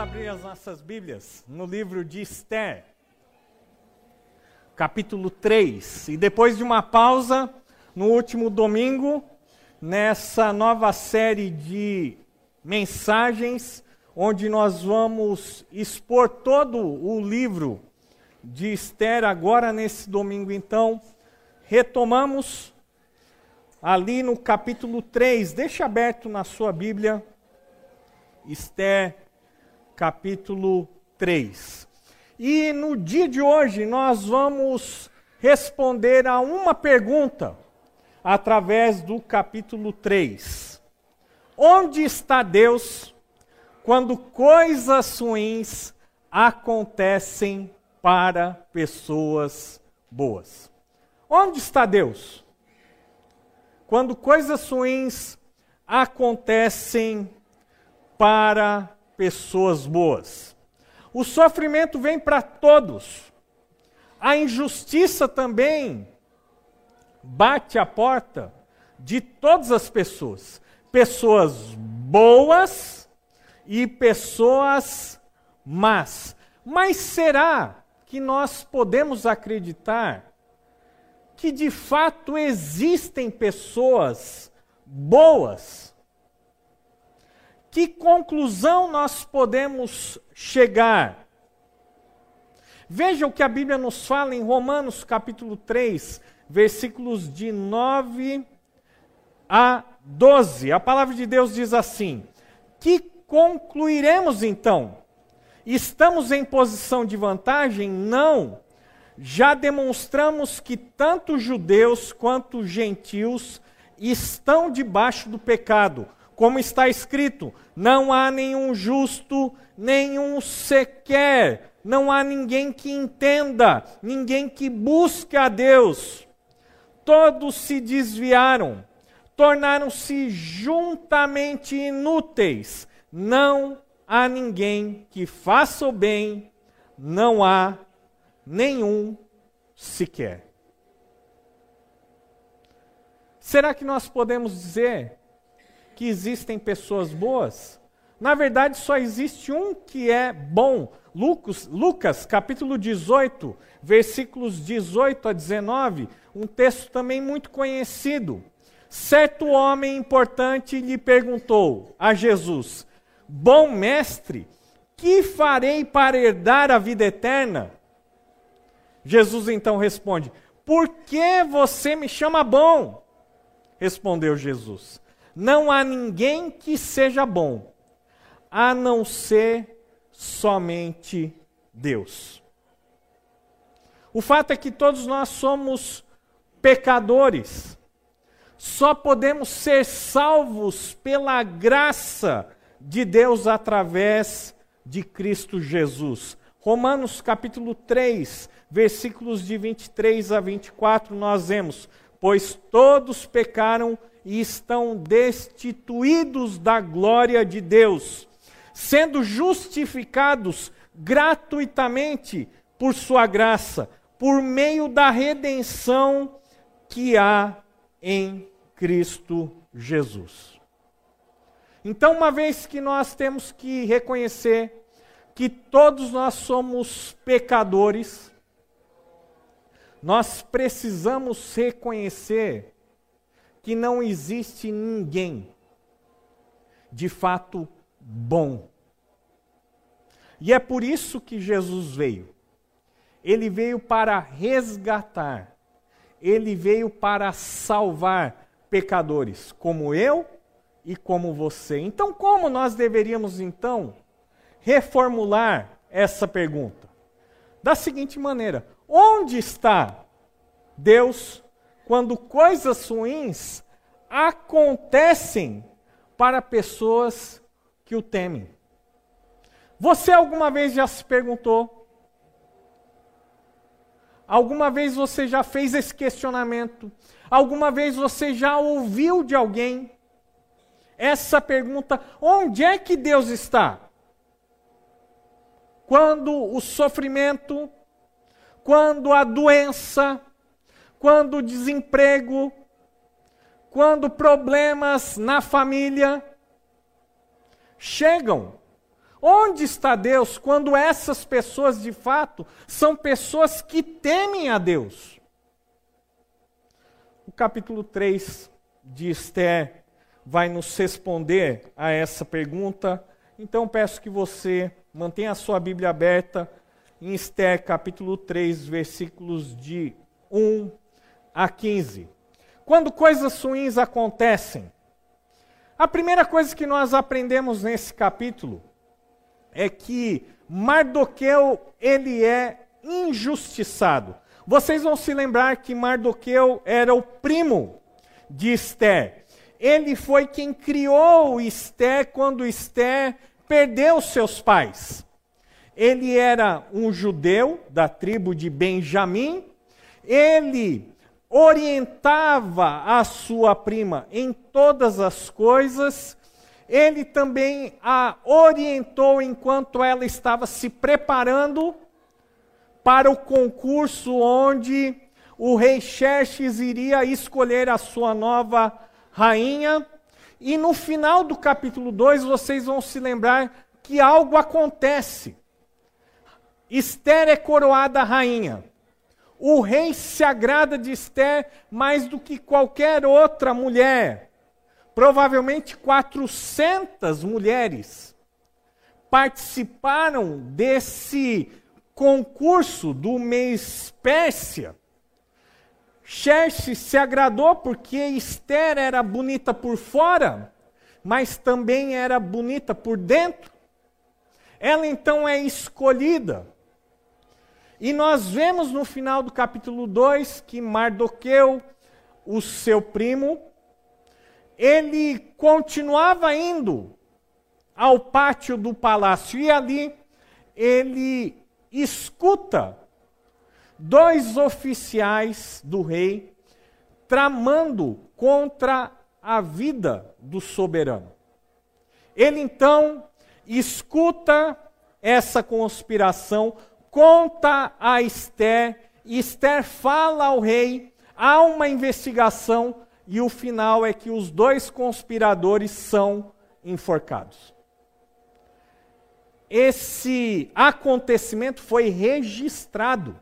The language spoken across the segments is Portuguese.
abrir as nossas Bíblias no livro de Esther, capítulo 3. E depois de uma pausa, no último domingo, nessa nova série de mensagens, onde nós vamos expor todo o livro de Esther, agora nesse domingo, então, retomamos ali no capítulo 3. Deixa aberto na sua Bíblia, Esther capítulo 3. E no dia de hoje nós vamos responder a uma pergunta através do capítulo 3. Onde está Deus quando coisas ruins acontecem para pessoas boas? Onde está Deus? Quando coisas ruins acontecem para pessoas boas. O sofrimento vem para todos. A injustiça também bate a porta de todas as pessoas. Pessoas boas e pessoas más. Mas será que nós podemos acreditar que de fato existem pessoas boas? Que conclusão nós podemos chegar? Veja o que a Bíblia nos fala em Romanos capítulo 3, versículos de 9 a 12. A palavra de Deus diz assim: Que concluiremos então? Estamos em posição de vantagem? Não. Já demonstramos que tanto judeus quanto gentios estão debaixo do pecado como está escrito: não há nenhum justo, nenhum sequer, não há ninguém que entenda, ninguém que busque a Deus. Todos se desviaram, tornaram-se juntamente inúteis. Não há ninguém que faça o bem, não há nenhum sequer. Será que nós podemos dizer que existem pessoas boas? Na verdade, só existe um que é bom. Lucas, Lucas, capítulo 18, versículos 18 a 19, um texto também muito conhecido. Certo homem importante lhe perguntou a Jesus: Bom mestre, que farei para herdar a vida eterna? Jesus então responde: Por que você me chama bom? Respondeu Jesus: não há ninguém que seja bom, a não ser somente Deus. O fato é que todos nós somos pecadores. Só podemos ser salvos pela graça de Deus através de Cristo Jesus. Romanos capítulo 3, versículos de 23 a 24, nós vemos: Pois todos pecaram e estão destituídos da glória de Deus, sendo justificados gratuitamente por Sua graça, por meio da redenção que há em Cristo Jesus. Então, uma vez que nós temos que reconhecer que todos nós somos pecadores, nós precisamos reconhecer que não existe ninguém de fato bom. E é por isso que Jesus veio. Ele veio para resgatar, ele veio para salvar pecadores, como eu e como você. Então, como nós deveríamos então reformular essa pergunta? Da seguinte maneira: onde está Deus quando coisas ruins acontecem para pessoas que o temem. Você alguma vez já se perguntou? Alguma vez você já fez esse questionamento? Alguma vez você já ouviu de alguém essa pergunta: onde é que Deus está? Quando o sofrimento, quando a doença, quando desemprego, quando problemas na família chegam, Onde está Deus quando essas pessoas de fato são pessoas que temem a Deus? O capítulo 3 de Esther vai nos responder a essa pergunta. Então peço que você mantenha a sua Bíblia aberta em Esther capítulo 3, versículos de 1 a 15. Quando coisas ruins acontecem, a primeira coisa que nós aprendemos nesse capítulo é que Mardoqueu ele é injustiçado. Vocês vão se lembrar que Mardoqueu era o primo de Esther. Ele foi quem criou Esther quando Esther perdeu seus pais. Ele era um judeu da tribo de Benjamim. Ele orientava a sua prima em todas as coisas ele também a orientou enquanto ela estava se preparando para o concurso onde o rei Xerxes iria escolher a sua nova rainha. E no final do capítulo 2, vocês vão se lembrar que algo acontece. Esther é coroada rainha. O rei se agrada de Esther mais do que qualquer outra mulher provavelmente 400 mulheres participaram desse concurso do mês Pérsia. Xerxes se agradou porque Esther era bonita por fora, mas também era bonita por dentro. Ela então é escolhida. E nós vemos no final do capítulo 2 que Mardoqueu, o seu primo, ele continuava indo ao pátio do palácio e ali ele escuta dois oficiais do rei tramando contra a vida do soberano. Ele então escuta essa conspiração, conta a Esther, e Esther fala ao rei, há uma investigação, e o final é que os dois conspiradores são enforcados. Esse acontecimento foi registrado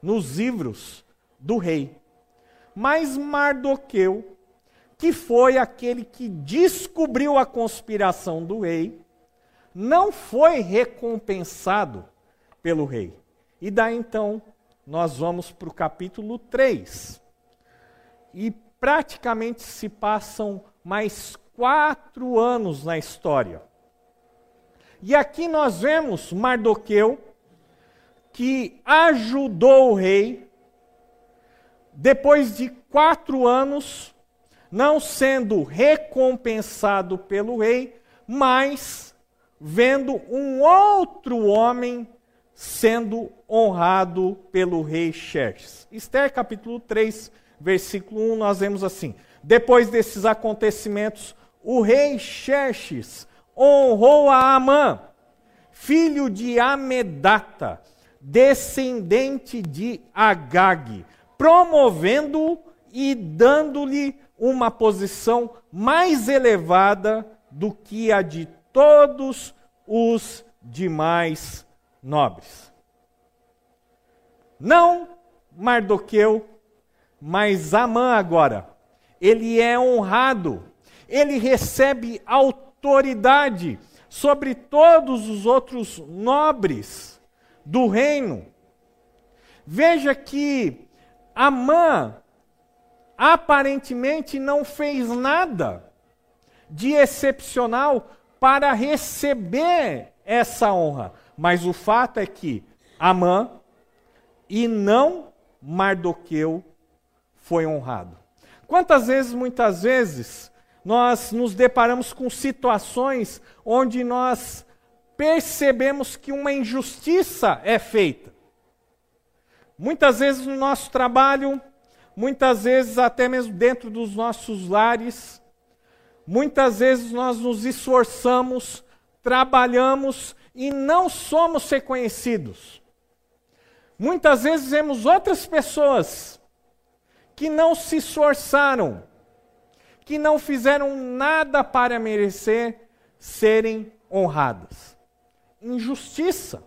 nos livros do rei. Mas Mardoqueu, que foi aquele que descobriu a conspiração do rei, não foi recompensado pelo rei. E daí então nós vamos para o capítulo 3 e praticamente se passam mais quatro anos na história. E aqui nós vemos Mardoqueu, que ajudou o rei, depois de quatro anos, não sendo recompensado pelo rei, mas vendo um outro homem sendo honrado pelo rei Xerxes. Esther capítulo 3, versículo 1, nós vemos assim: Depois desses acontecimentos, o rei Xerxes honrou a Amã, filho de Amedata, descendente de Agag, promovendo-o e dando-lhe uma posição mais elevada do que a de todos os demais nobres. Não Mardoqueu mas Amã agora, ele é honrado, ele recebe autoridade sobre todos os outros nobres do reino. Veja que Amã aparentemente não fez nada de excepcional para receber essa honra, mas o fato é que Amã e não Mardoqueu foi honrado. Quantas vezes, muitas vezes, nós nos deparamos com situações onde nós percebemos que uma injustiça é feita. Muitas vezes no nosso trabalho, muitas vezes até mesmo dentro dos nossos lares, muitas vezes nós nos esforçamos, trabalhamos e não somos reconhecidos. Muitas vezes vemos outras pessoas que não se esforçaram, que não fizeram nada para merecer, serem honradas? Injustiça.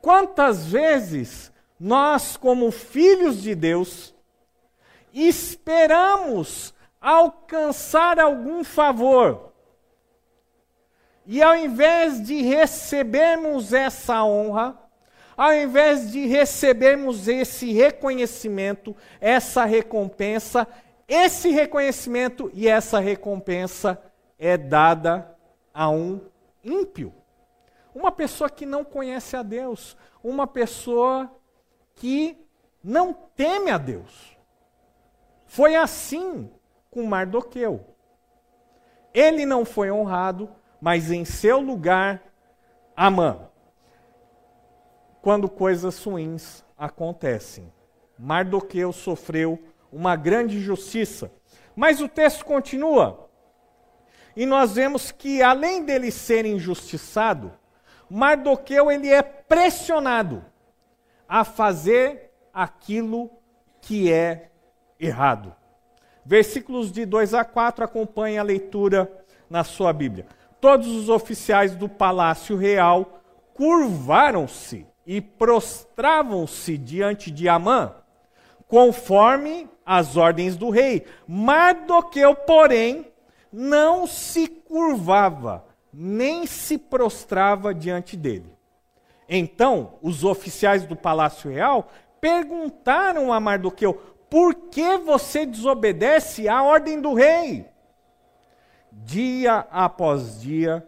Quantas vezes nós, como filhos de Deus, esperamos alcançar algum favor. E ao invés de recebermos essa honra, ao invés de recebermos esse reconhecimento, essa recompensa, esse reconhecimento e essa recompensa é dada a um ímpio. Uma pessoa que não conhece a Deus, uma pessoa que não teme a Deus. Foi assim com Mardoqueu. Ele não foi honrado, mas em seu lugar, Amã. Quando coisas ruins acontecem. Mardoqueu sofreu uma grande injustiça. Mas o texto continua. E nós vemos que além dele ser injustiçado, Mardoqueu ele é pressionado a fazer aquilo que é errado. Versículos de 2 a 4 acompanhem a leitura na sua Bíblia. Todos os oficiais do palácio real curvaram-se e prostravam-se diante de Amã, conforme as ordens do rei. Mardoqueu, porém, não se curvava, nem se prostrava diante dele. Então, os oficiais do palácio real perguntaram a Mardoqueu: por que você desobedece à ordem do rei? Dia após dia,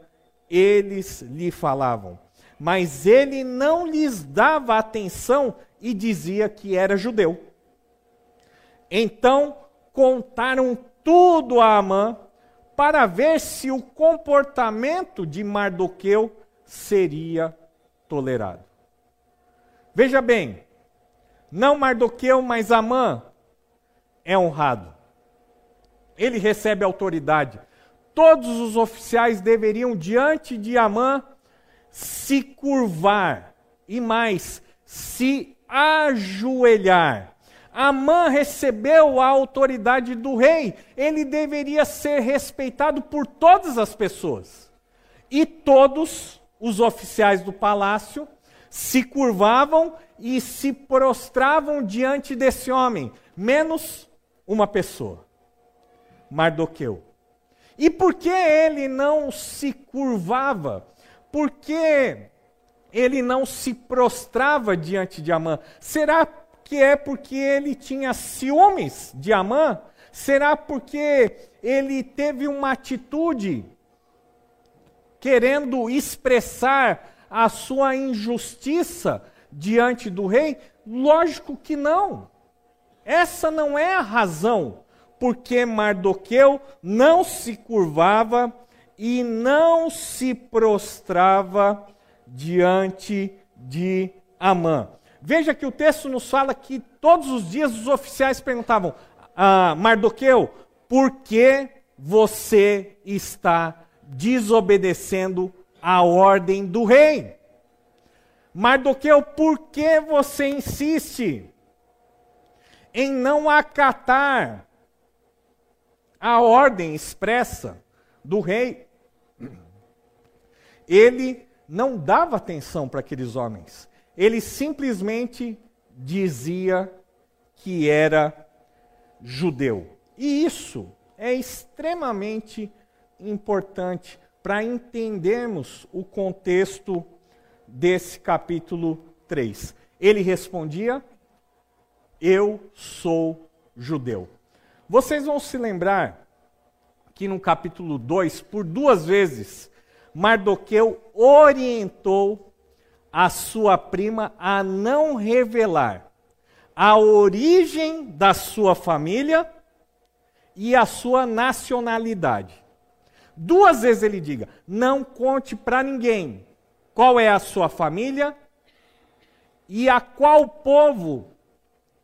eles lhe falavam, mas ele não lhes dava atenção e dizia que era judeu. Então contaram tudo a Amã para ver se o comportamento de Mardoqueu seria tolerado. Veja bem, não Mardoqueu, mas Amã é honrado. Ele recebe autoridade. Todos os oficiais deveriam, diante de Amã, se curvar e mais, se ajoelhar. Amã recebeu a autoridade do rei, ele deveria ser respeitado por todas as pessoas. E todos os oficiais do palácio se curvavam e se prostravam diante desse homem, menos uma pessoa, Mardoqueu. E por que ele não se curvava? Por que ele não se prostrava diante de Amã? Será que é porque ele tinha ciúmes de Amã? Será porque ele teve uma atitude querendo expressar a sua injustiça diante do rei? Lógico que não. Essa não é a razão porque Mardoqueu não se curvava e não se prostrava diante de Amã. Veja que o texto nos fala que todos os dias os oficiais perguntavam a Mardoqueu, por que você está desobedecendo a ordem do rei? Mardoqueu, por que você insiste em não acatar a ordem expressa do rei. Ele não dava atenção para aqueles homens. Ele simplesmente dizia que era judeu. E isso é extremamente importante para entendermos o contexto desse capítulo 3. Ele respondia: eu sou judeu. Vocês vão se lembrar que no capítulo 2, por duas vezes, Mardoqueu orientou a sua prima a não revelar a origem da sua família e a sua nacionalidade. Duas vezes ele diga: não conte para ninguém qual é a sua família e a qual povo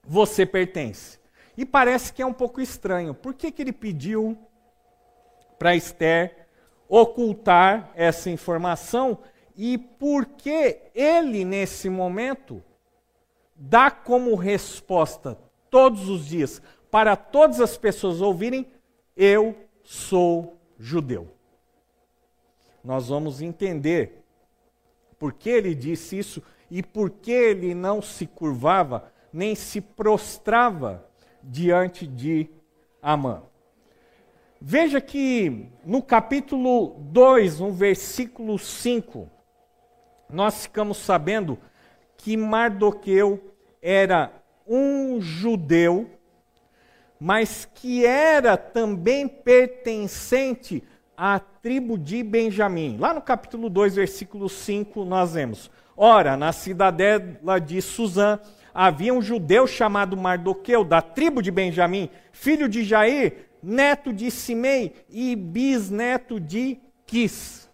você pertence. E parece que é um pouco estranho. Por que, que ele pediu para Esther ocultar essa informação? E por que ele, nesse momento, dá como resposta todos os dias, para todas as pessoas ouvirem: Eu sou judeu. nós vamos entender por que ele disse isso e por que ele não se curvava nem se prostrava diante de Amã. Veja que no capítulo 2, no versículo 5, nós ficamos sabendo que Mardoqueu era um judeu, mas que era também pertencente à tribo de Benjamim. Lá no capítulo 2, versículo 5, nós vemos: Ora, na cidadela de Suzã havia um judeu chamado Mardoqueu, da tribo de Benjamim, filho de Jair, neto de Simei e bisneto de Quis.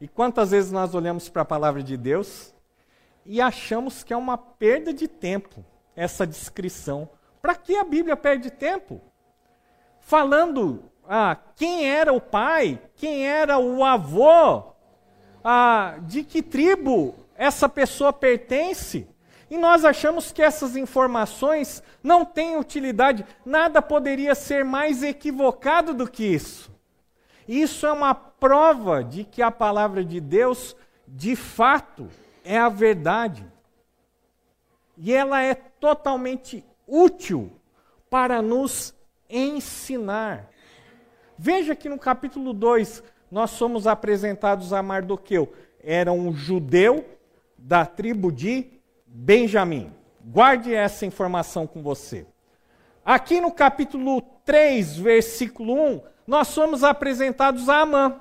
E quantas vezes nós olhamos para a palavra de Deus e achamos que é uma perda de tempo essa descrição. Para que a Bíblia perde tempo? Falando ah, quem era o pai, quem era o avô, ah, de que tribo essa pessoa pertence. E nós achamos que essas informações não têm utilidade. Nada poderia ser mais equivocado do que isso. Isso é uma prova de que a palavra de Deus, de fato, é a verdade. E ela é totalmente útil para nos ensinar. Veja que no capítulo 2 nós somos apresentados a Mardoqueu. Era um judeu da tribo de Benjamim. Guarde essa informação com você. Aqui no capítulo 3, versículo 1, nós somos apresentados a Amã.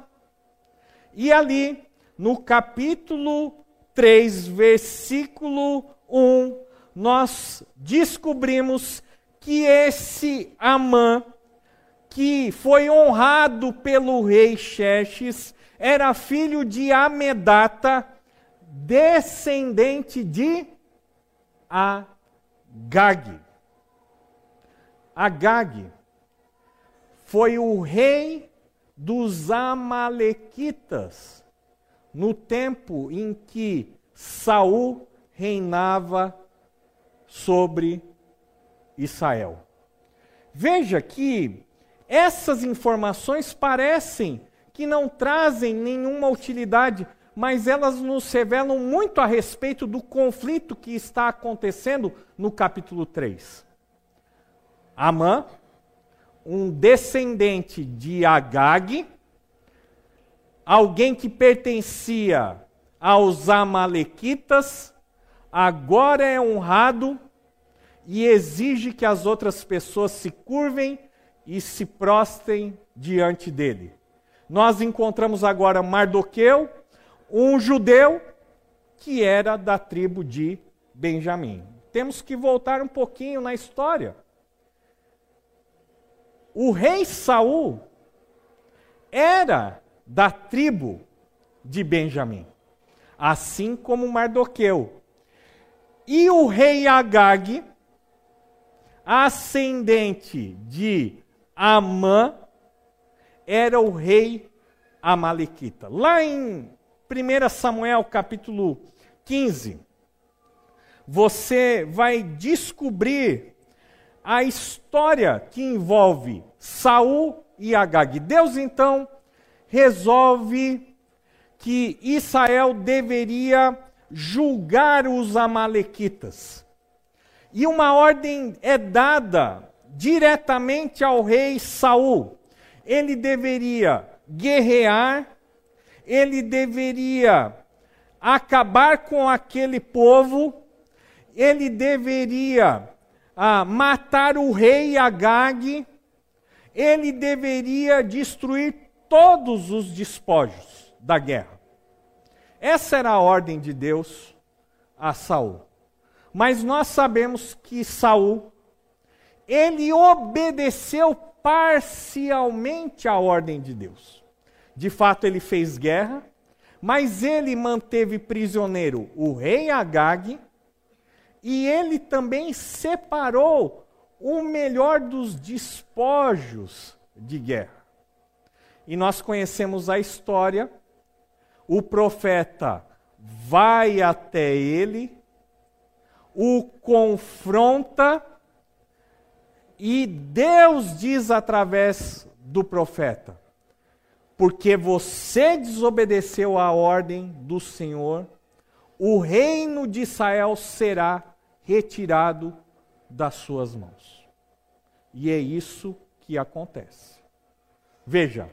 E ali, no capítulo 3, versículo 1, nós descobrimos que esse Amã, que foi honrado pelo rei Xerxes, era filho de Amedata, descendente de Agag. Agag foi o rei dos Amalequitas no tempo em que Saul reinava sobre Israel. Veja que essas informações parecem que não trazem nenhuma utilidade mas elas nos revelam muito a respeito do conflito que está acontecendo no capítulo 3. Amã, um descendente de Agag, alguém que pertencia aos Amalequitas, agora é honrado e exige que as outras pessoas se curvem e se prostrem diante dele. Nós encontramos agora Mardoqueu, um judeu que era da tribo de Benjamim. Temos que voltar um pouquinho na história. O rei Saul era da tribo de Benjamim, assim como Mardoqueu. E o rei Agag, ascendente de Amã, era o rei Amalequita. Lá em 1 Samuel capítulo 15, você vai descobrir a história que envolve Saul e Agag. Deus então resolve que Israel deveria julgar os amalequitas. E uma ordem é dada diretamente ao rei Saul. Ele deveria guerrear ele deveria acabar com aquele povo, ele deveria ah, matar o rei Agag, ele deveria destruir todos os despojos da guerra. Essa era a ordem de Deus a Saul. Mas nós sabemos que Saul ele obedeceu parcialmente à ordem de Deus. De fato, ele fez guerra, mas ele manteve prisioneiro o rei Agag e ele também separou o melhor dos despojos de guerra. E nós conhecemos a história. O profeta vai até ele, o confronta, e Deus diz através do profeta: porque você desobedeceu à ordem do Senhor, o reino de Israel será retirado das suas mãos. E é isso que acontece. Veja,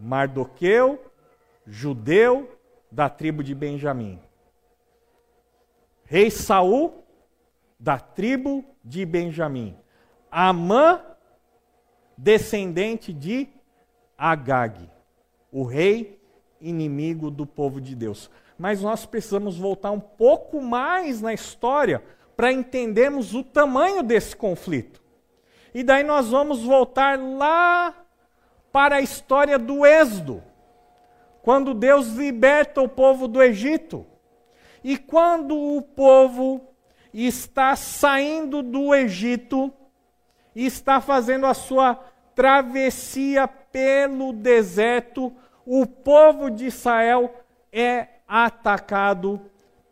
Mardoqueu, judeu da tribo de Benjamim. Rei Saul, da tribo de Benjamim. Amã, descendente de Agag, o rei inimigo do povo de Deus. Mas nós precisamos voltar um pouco mais na história para entendermos o tamanho desse conflito. E daí nós vamos voltar lá para a história do Êxodo, quando Deus liberta o povo do Egito. E quando o povo está saindo do Egito e está fazendo a sua travessia pelo deserto, o povo de Israel é atacado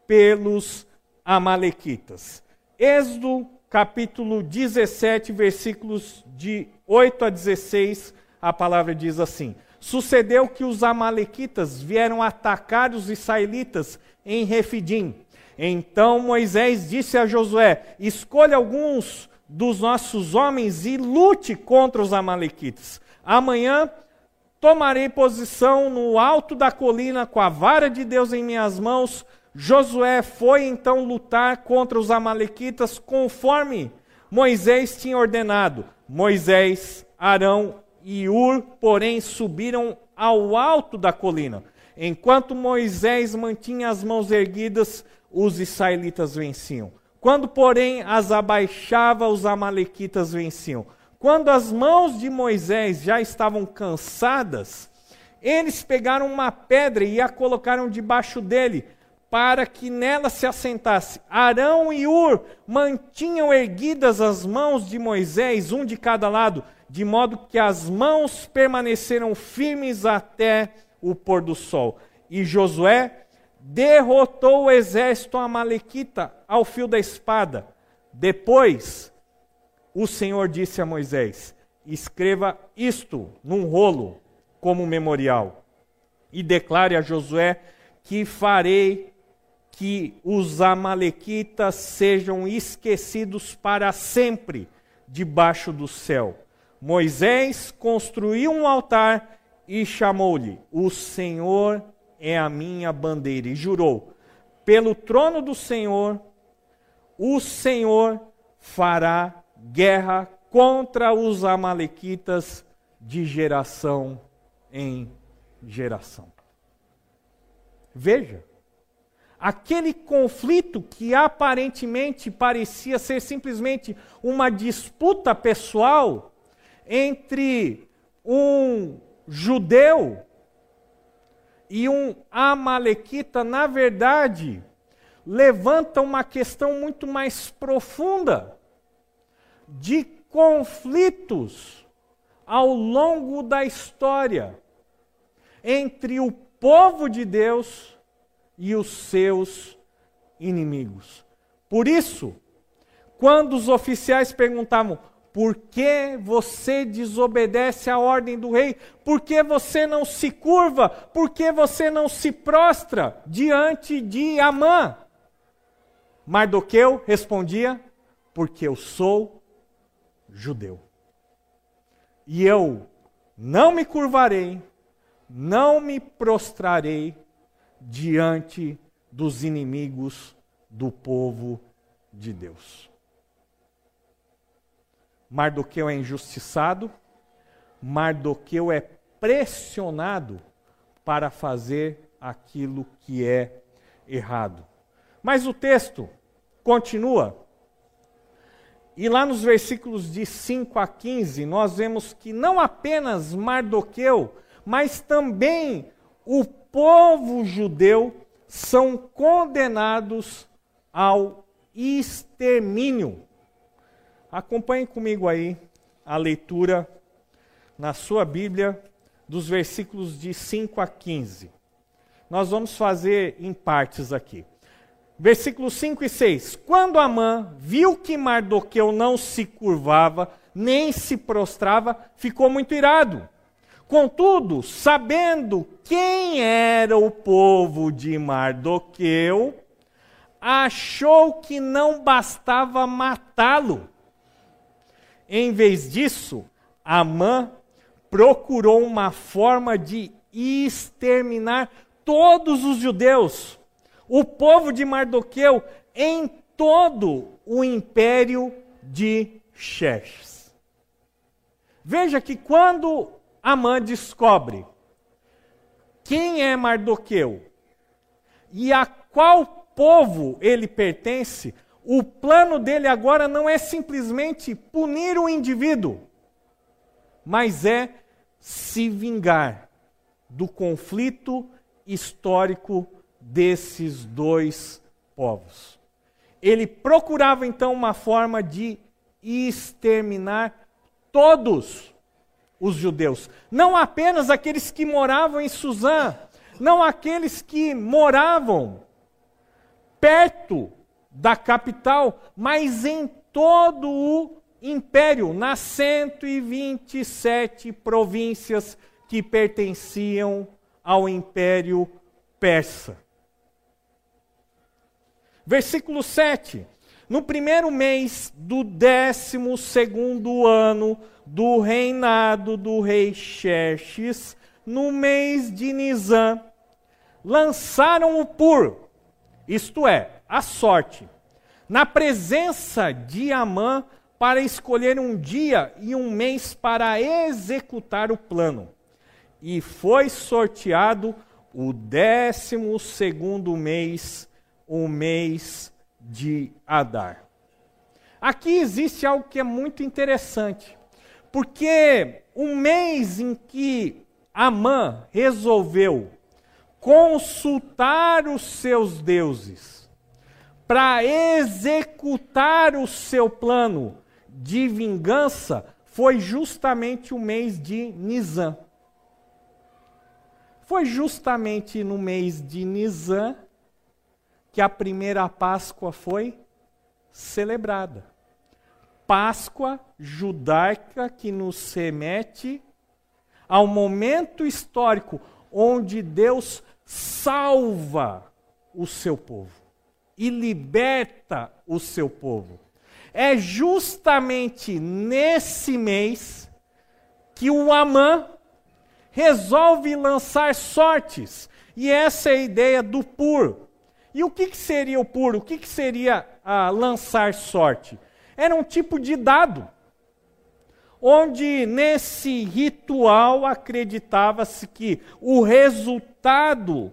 pelos Amalequitas. Êxodo capítulo 17, versículos de 8 a 16, a palavra diz assim: Sucedeu que os Amalequitas vieram atacar os israelitas em Refidim. Então Moisés disse a Josué: Escolha alguns dos nossos homens e lute contra os Amalequitas. Amanhã tomarei posição no alto da colina com a vara de Deus em minhas mãos. Josué foi então lutar contra os Amalequitas conforme Moisés tinha ordenado. Moisés, Arão e Ur, porém, subiram ao alto da colina. Enquanto Moisés mantinha as mãos erguidas, os israelitas venciam. Quando, porém, as abaixava, os amalequitas venciam. Quando as mãos de Moisés já estavam cansadas, eles pegaram uma pedra e a colocaram debaixo dele, para que nela se assentasse. Arão e Ur mantinham erguidas as mãos de Moisés, um de cada lado, de modo que as mãos permaneceram firmes até o pôr do sol. E Josué derrotou o exército amalequita ao fio da espada. Depois, o Senhor disse a Moisés: Escreva isto num rolo como memorial e declare a Josué que farei que os amalequitas sejam esquecidos para sempre debaixo do céu. Moisés construiu um altar e chamou-lhe: O Senhor é a minha bandeira. E jurou: pelo trono do Senhor, o Senhor fará guerra contra os Amalequitas de geração em geração. Veja, aquele conflito que aparentemente parecia ser simplesmente uma disputa pessoal entre um judeu e um Amalequita, na verdade, levanta uma questão muito mais profunda de conflitos ao longo da história entre o povo de Deus e os seus inimigos. Por isso, quando os oficiais perguntavam: por que você desobedece à ordem do rei? Por que você não se curva? Por que você não se prostra diante de Amã? Mardoqueu respondia: Porque eu sou judeu. E eu não me curvarei, não me prostrarei diante dos inimigos do povo de Deus. Mardoqueu é injustiçado, Mardoqueu é pressionado para fazer aquilo que é errado. Mas o texto continua. E lá nos versículos de 5 a 15, nós vemos que não apenas Mardoqueu, mas também o povo judeu são condenados ao extermínio. Acompanhe comigo aí a leitura na sua Bíblia dos versículos de 5 a 15. Nós vamos fazer em partes aqui. Versículos 5 e 6. Quando Amã viu que Mardoqueu não se curvava, nem se prostrava, ficou muito irado. Contudo, sabendo quem era o povo de Mardoqueu, achou que não bastava matá-lo. Em vez disso, Amã procurou uma forma de exterminar todos os judeus, o povo de Mardoqueu, em todo o império de Xerxes. Veja que quando Amã descobre quem é Mardoqueu e a qual povo ele pertence, o plano dele agora não é simplesmente punir o indivíduo, mas é se vingar do conflito histórico desses dois povos. Ele procurava então uma forma de exterminar todos os judeus, não apenas aqueles que moravam em Suzã, não aqueles que moravam perto da capital, mas em todo o império, nas 127 províncias que pertenciam ao império persa. Versículo 7. No primeiro mês do décimo segundo ano do reinado do rei Xerxes, no mês de Nisan, lançaram o pur, isto é, a sorte, na presença de Amã para escolher um dia e um mês para executar o plano. E foi sorteado o décimo segundo mês, o mês de Adar. Aqui existe algo que é muito interessante, porque o mês em que Amã resolveu consultar os seus deuses para executar o seu plano de vingança foi justamente o mês de Nisan. Foi justamente no mês de Nisan que a primeira Páscoa foi celebrada. Páscoa judaica que nos remete ao momento histórico onde Deus salva o seu povo e liberta o seu povo. É justamente nesse mês que o Amã resolve lançar sortes. E essa é a ideia do pur. E o que, que seria o pur? O que, que seria ah, lançar sorte? Era um tipo de dado onde nesse ritual acreditava-se que o resultado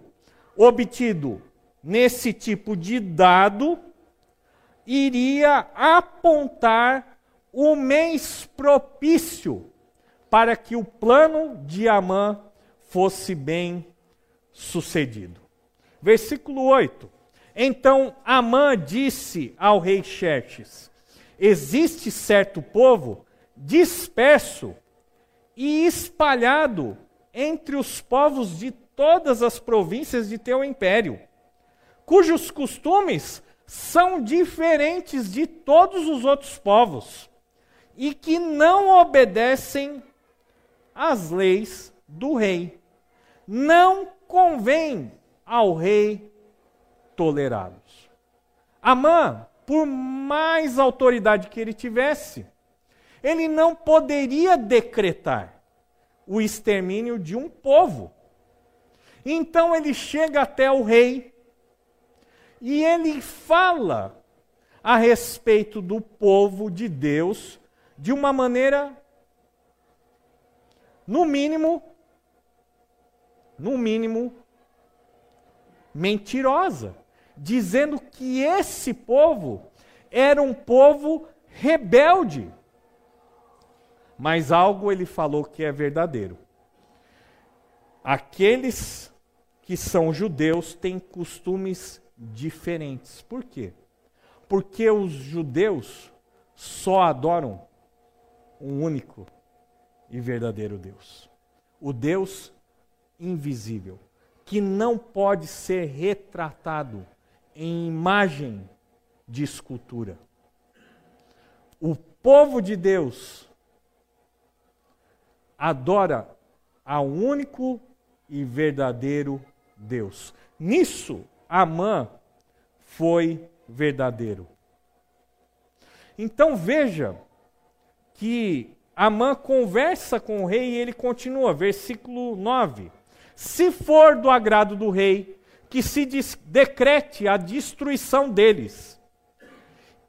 obtido nesse tipo de dado iria apontar o mês propício para que o plano de Amã fosse bem sucedido. Versículo 8. Então Amã disse ao rei Xerxes: Existe certo povo disperso e espalhado entre os povos de todas as províncias de teu império, cujos costumes são diferentes de todos os outros povos e que não obedecem às leis do rei. Não convém ao rei tolerá-los. Amã, por mais autoridade que ele tivesse, ele não poderia decretar o extermínio de um povo. Então ele chega até o rei e ele fala a respeito do povo de Deus de uma maneira, no mínimo, no mínimo, mentirosa, dizendo que esse povo era um povo rebelde. Mas algo ele falou que é verdadeiro. Aqueles que são judeus têm costumes diferentes. Por quê? Porque os judeus só adoram um único e verdadeiro Deus. O Deus invisível, que não pode ser retratado em imagem de escultura. O povo de Deus adora ao único e verdadeiro Deus. Nisso, Amã foi verdadeiro. Então veja que Amã conversa com o rei e ele continua, versículo 9. Se for do agrado do rei, que se decrete a destruição deles,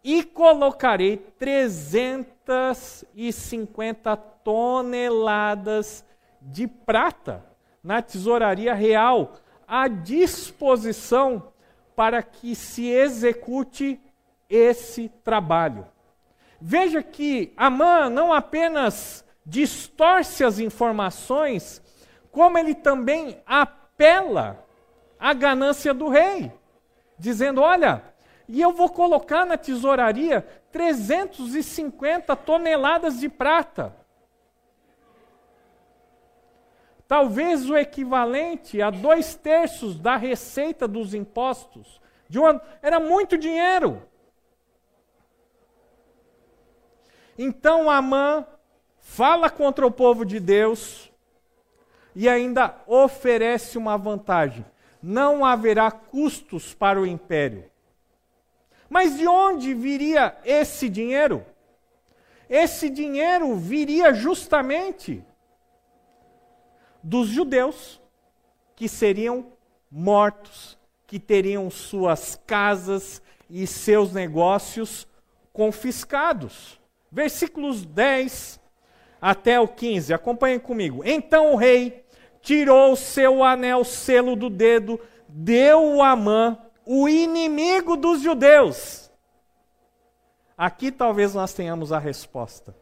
e colocarei 350 toneladas de prata na tesouraria real à disposição para que se execute esse trabalho. Veja que Amã não apenas distorce as informações, como ele também apela à ganância do rei, dizendo: Olha, e eu vou colocar na tesouraria 350 toneladas de prata. Talvez o equivalente a dois terços da receita dos impostos de um ano. Era muito dinheiro. Então Amã fala contra o povo de Deus e ainda oferece uma vantagem: não haverá custos para o império. Mas de onde viria esse dinheiro? Esse dinheiro viria justamente dos judeus que seriam mortos, que teriam suas casas e seus negócios confiscados versículos 10 até o 15. Acompanhem comigo. Então o rei tirou seu anel selo do dedo, deu a Amã, o inimigo dos judeus. Aqui talvez nós tenhamos a resposta.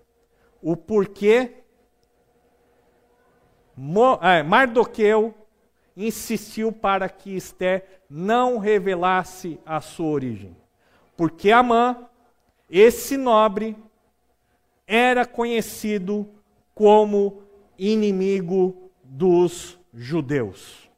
O porquê é, Mardoqueu insistiu para que Esther não revelasse a sua origem. Porque Amã, esse nobre, era conhecido como inimigo dos judeus.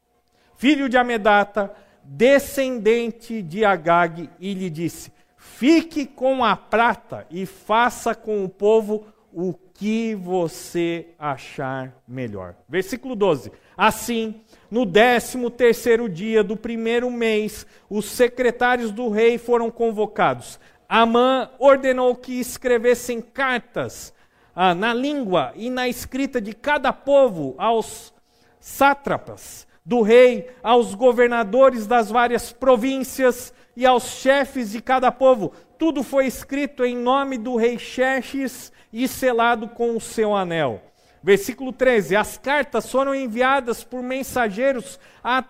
Filho de Amedata, descendente de Agag, e lhe disse: Fique com a prata e faça com o povo o que você achar melhor. Versículo 12. Assim, no décimo terceiro dia do primeiro mês, os secretários do rei foram convocados. Amã ordenou que escrevessem cartas ah, na língua e na escrita de cada povo aos sátrapas do rei, aos governadores das várias províncias e aos chefes de cada povo. Tudo foi escrito em nome do rei Xerxes e selado com o seu anel. Versículo 13: As cartas foram enviadas por mensageiros a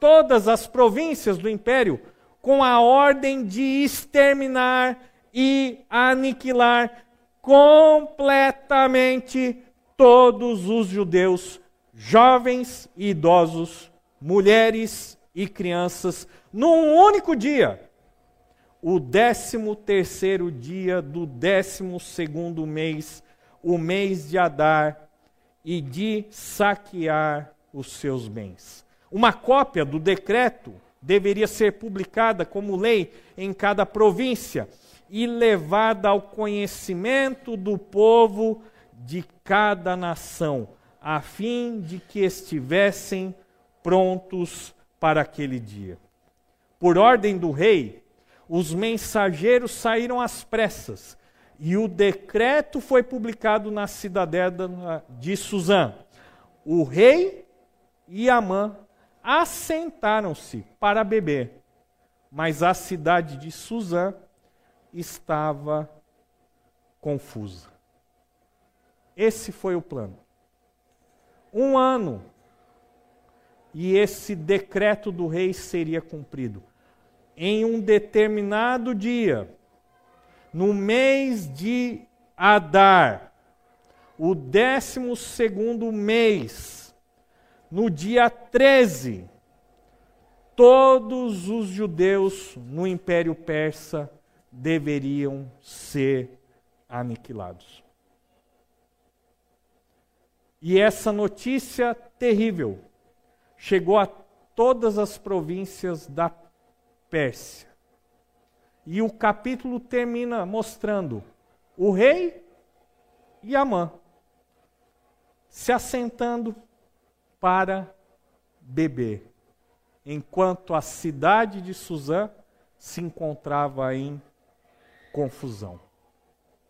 todas as províncias do império com a ordem de exterminar e aniquilar completamente todos os judeus, jovens e idosos, mulheres e crianças, num único dia, o décimo terceiro dia do décimo segundo mês, o mês de Adar, e de saquear os seus bens. Uma cópia do decreto deveria ser publicada como lei em cada província e levada ao conhecimento do povo de cada nação, a fim de que estivessem prontos para aquele dia. Por ordem do rei, os mensageiros saíram às pressas e o decreto foi publicado na cidadela de Suzã. O rei e Amã assentaram-se para beber, mas a cidade de Suzã estava confusa. Esse foi o plano. Um ano e esse decreto do rei seria cumprido. Em um determinado dia, no mês de Adar, o décimo segundo mês, no dia 13, todos os judeus no Império Persa deveriam ser aniquilados. E essa notícia terrível chegou a todas as províncias da Pérsia. E o capítulo termina mostrando o rei e Amã se assentando para beber, enquanto a cidade de Suzã se encontrava em confusão.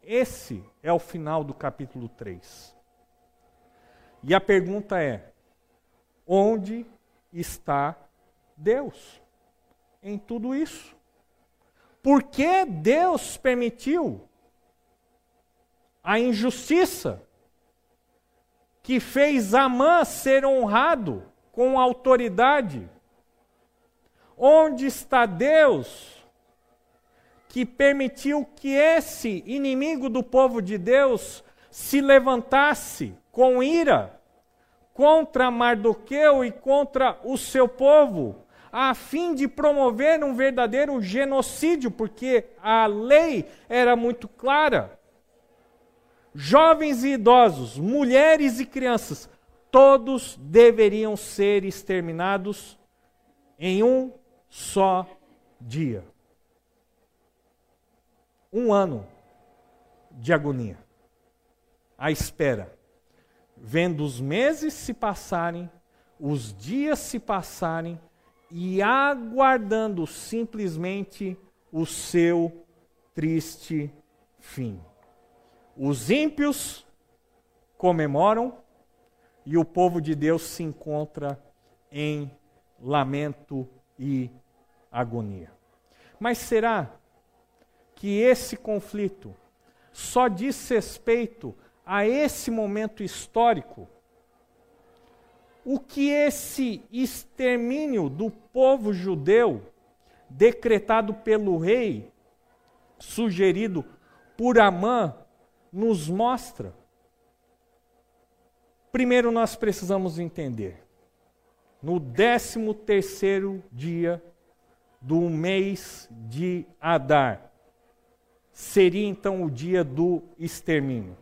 Esse é o final do capítulo 3. E a pergunta é: onde está Deus em tudo isso? Por que Deus permitiu a injustiça que fez Amã ser honrado com autoridade? Onde está Deus que permitiu que esse inimigo do povo de Deus se levantasse com ira contra Mardoqueu e contra o seu povo, a fim de promover um verdadeiro genocídio, porque a lei era muito clara. Jovens e idosos, mulheres e crianças, todos deveriam ser exterminados em um só dia um ano de agonia, à espera, vendo os meses se passarem, os dias se passarem e aguardando simplesmente o seu triste fim. Os ímpios comemoram e o povo de Deus se encontra em lamento e agonia. Mas será que esse conflito só diz respeito a esse momento histórico, o que esse extermínio do povo judeu, decretado pelo rei, sugerido por Amã, nos mostra? Primeiro nós precisamos entender. No décimo terceiro dia do mês de Adar, seria então o dia do extermínio.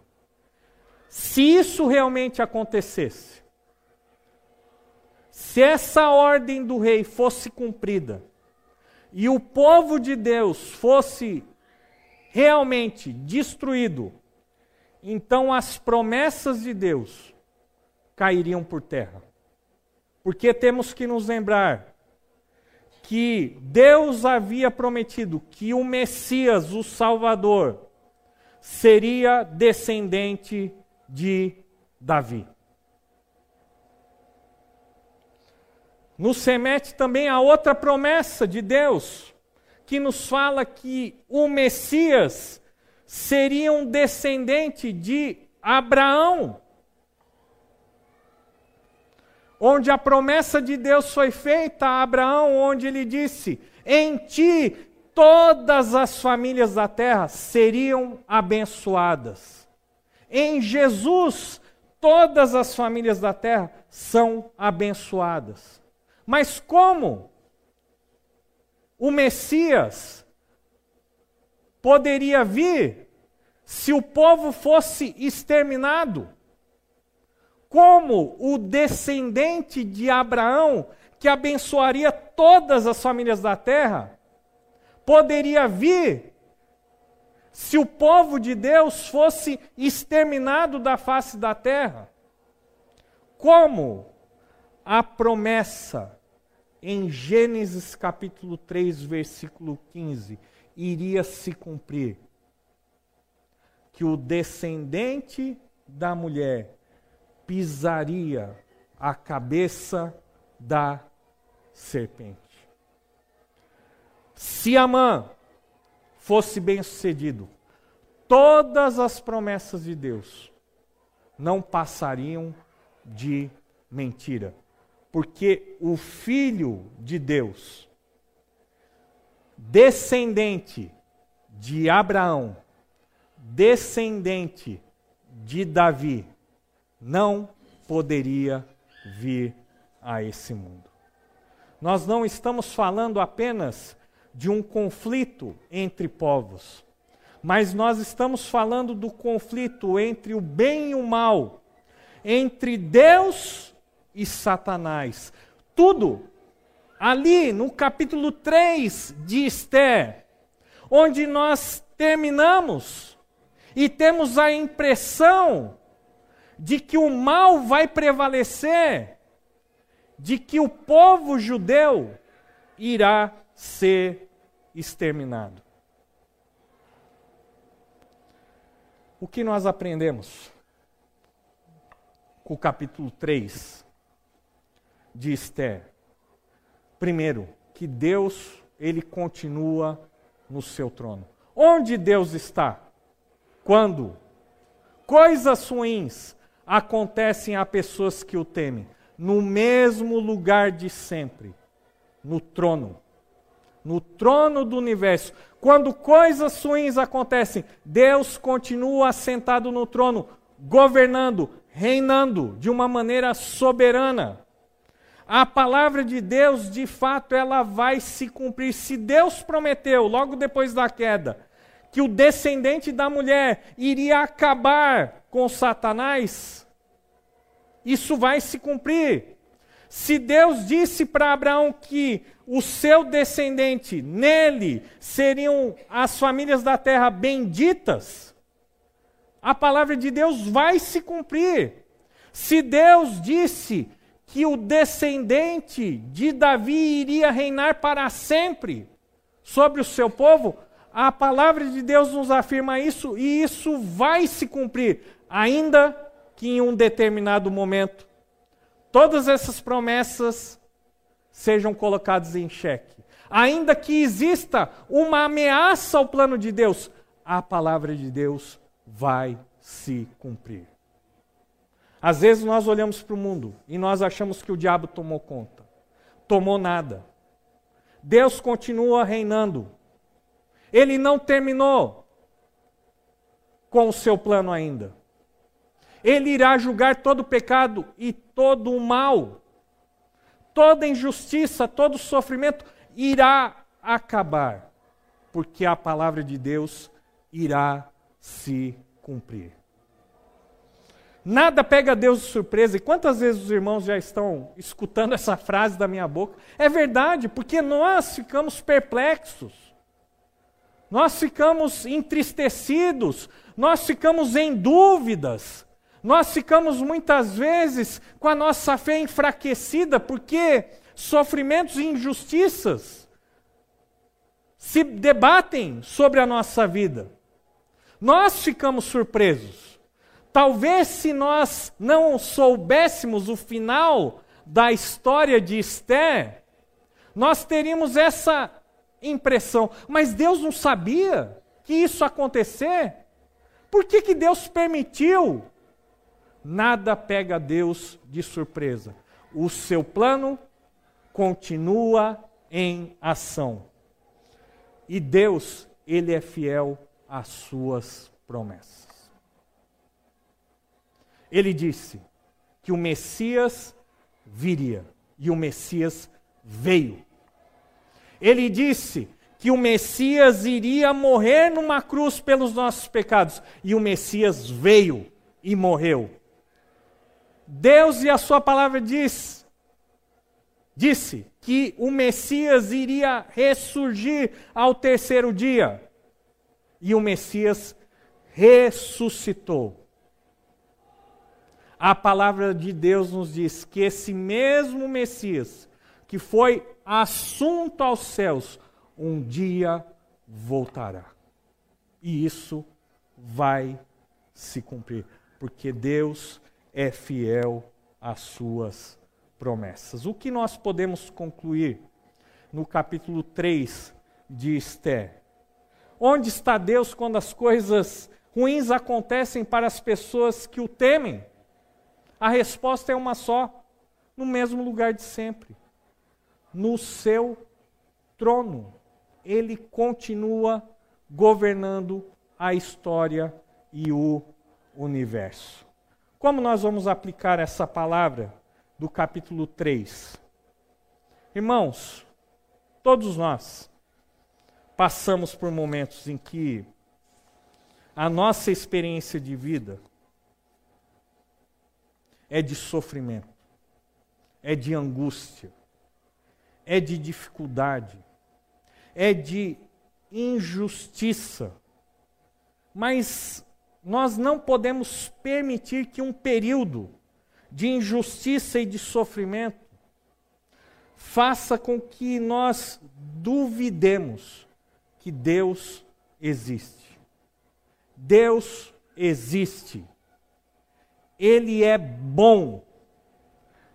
Se isso realmente acontecesse, se essa ordem do rei fosse cumprida, e o povo de Deus fosse realmente destruído, então as promessas de Deus cairiam por terra. Porque temos que nos lembrar que Deus havia prometido que o Messias, o Salvador, seria descendente de Davi. No Semete também há outra promessa de Deus, que nos fala que o Messias seria um descendente de Abraão onde a promessa de Deus foi feita a Abraão, onde ele disse: Em ti todas as famílias da terra seriam abençoadas. Em Jesus, todas as famílias da terra são abençoadas. Mas como o Messias poderia vir se o povo fosse exterminado? Como o descendente de Abraão, que abençoaria todas as famílias da terra, poderia vir se o povo de Deus fosse exterminado da face da terra? Como a promessa em Gênesis capítulo 3, versículo 15, iria se cumprir? Que o descendente da mulher pisaria a cabeça da serpente. Se Amã fosse bem-sucedido, todas as promessas de Deus não passariam de mentira, porque o filho de Deus, descendente de Abraão, descendente de Davi, não poderia vir a esse mundo. Nós não estamos falando apenas de um conflito entre povos, mas nós estamos falando do conflito entre o bem e o mal, entre Deus e Satanás. Tudo ali no capítulo 3 de Esther, onde nós terminamos e temos a impressão de que o mal vai prevalecer de que o povo judeu irá ser exterminado. O que nós aprendemos com o capítulo 3 de Esther? Primeiro, que Deus, ele continua no seu trono. Onde Deus está? Quando coisas ruins acontecem a pessoas que o temem, no mesmo lugar de sempre, no trono. No trono do universo. Quando coisas ruins acontecem, Deus continua sentado no trono, governando, reinando de uma maneira soberana. A palavra de Deus, de fato, ela vai se cumprir. Se Deus prometeu, logo depois da queda, que o descendente da mulher iria acabar com Satanás, isso vai se cumprir. Se Deus disse para Abraão que o seu descendente, nele, seriam as famílias da terra benditas, a palavra de Deus vai se cumprir. Se Deus disse que o descendente de Davi iria reinar para sempre sobre o seu povo, a palavra de Deus nos afirma isso e isso vai se cumprir, ainda que em um determinado momento todas essas promessas sejam colocadas em xeque. Ainda que exista uma ameaça ao plano de Deus, a palavra de Deus vai se cumprir. Às vezes nós olhamos para o mundo e nós achamos que o diabo tomou conta. Tomou nada. Deus continua reinando. Ele não terminou com o seu plano ainda. Ele irá julgar todo o pecado e todo o mal. Toda injustiça, todo sofrimento irá acabar, porque a palavra de Deus irá se cumprir. Nada pega Deus de surpresa. E quantas vezes os irmãos já estão escutando essa frase da minha boca? É verdade, porque nós ficamos perplexos. Nós ficamos entristecidos, nós ficamos em dúvidas, nós ficamos muitas vezes com a nossa fé enfraquecida, porque sofrimentos e injustiças se debatem sobre a nossa vida. Nós ficamos surpresos. Talvez se nós não soubéssemos o final da história de Esther, nós teríamos essa impressão. Mas Deus não sabia que isso ia acontecer? Por que, que Deus permitiu? Nada pega Deus de surpresa. O seu plano continua em ação. E Deus, ele é fiel às suas promessas. Ele disse que o Messias viria, e o Messias veio. Ele disse que o Messias iria morrer numa cruz pelos nossos pecados, e o Messias veio e morreu. Deus e a sua palavra diz, disse que o Messias iria ressurgir ao terceiro dia. E o Messias ressuscitou. A palavra de Deus nos diz que esse mesmo Messias, que foi assunto aos céus, um dia voltará. E isso vai se cumprir, porque Deus é fiel às suas promessas. O que nós podemos concluir no capítulo 3 de Esther? Onde está Deus quando as coisas ruins acontecem para as pessoas que o temem? A resposta é uma só: no mesmo lugar de sempre no seu trono. Ele continua governando a história e o universo. Como nós vamos aplicar essa palavra do capítulo 3? Irmãos, todos nós passamos por momentos em que a nossa experiência de vida é de sofrimento, é de angústia, é de dificuldade, é de injustiça. Mas nós não podemos permitir que um período de injustiça e de sofrimento faça com que nós duvidemos que Deus existe. Deus existe. Ele é bom.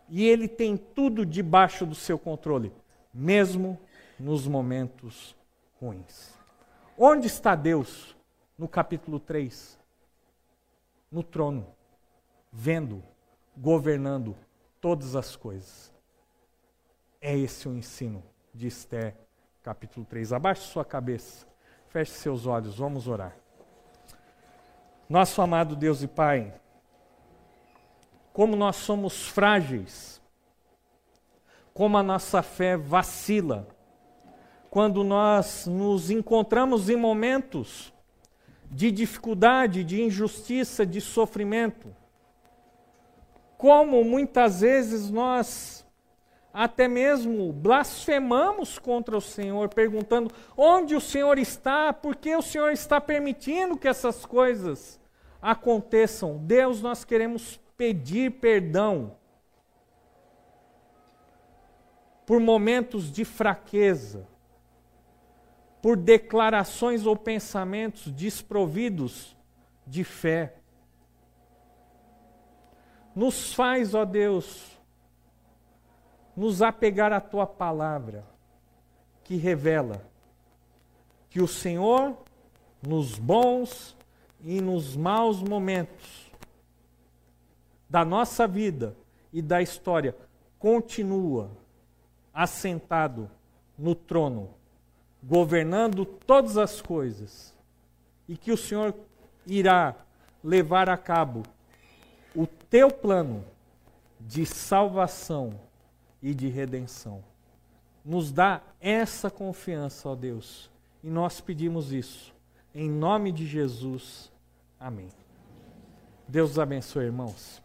E ele tem tudo debaixo do seu controle, mesmo nos momentos ruins. Onde está Deus? No capítulo 3. No trono, vendo, governando todas as coisas. É esse o ensino de Esther, capítulo 3. Abaixe sua cabeça, feche seus olhos, vamos orar. Nosso amado Deus e Pai, como nós somos frágeis, como a nossa fé vacila, quando nós nos encontramos em momentos de dificuldade, de injustiça, de sofrimento. Como muitas vezes nós até mesmo blasfemamos contra o Senhor, perguntando onde o Senhor está, por que o Senhor está permitindo que essas coisas aconteçam. Deus, nós queremos pedir perdão por momentos de fraqueza, por declarações ou pensamentos desprovidos de fé. Nos faz, ó Deus, nos apegar à tua palavra, que revela que o Senhor, nos bons e nos maus momentos da nossa vida e da história, continua assentado no trono governando todas as coisas, e que o Senhor irá levar a cabo o teu plano de salvação e de redenção. Nos dá essa confiança, ó Deus, e nós pedimos isso. Em nome de Jesus. Amém. Deus abençoe, irmãos.